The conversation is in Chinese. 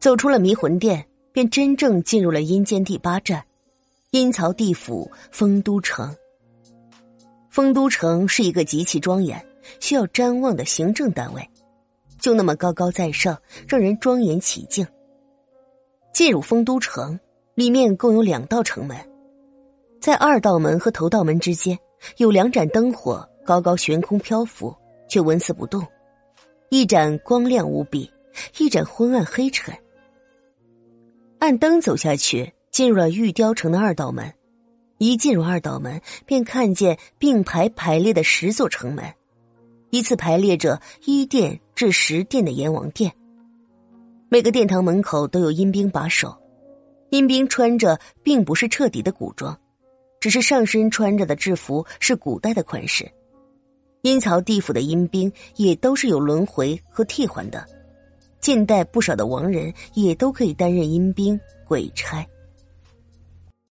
走出了迷魂殿，便真正进入了阴间第八站——阴曹地府丰都城。丰都城是一个极其庄严、需要瞻望的行政单位，就那么高高在上，让人庄严起敬。进入丰都城，里面共有两道城门，在二道门和头道门之间有两盏灯火高高悬空漂浮，却纹丝不动。一盏光亮无比，一盏昏暗黑沉。按灯走下去，进入了玉雕城的二道门。一进入二道门，便看见并排排列的十座城门，依次排列着一殿至十殿的阎王殿。每个殿堂门口都有阴兵把守，阴兵穿着并不是彻底的古装，只是上身穿着的制服是古代的款式。阴曹地府的阴兵也都是有轮回和替换的，近代不少的亡人也都可以担任阴兵、鬼差。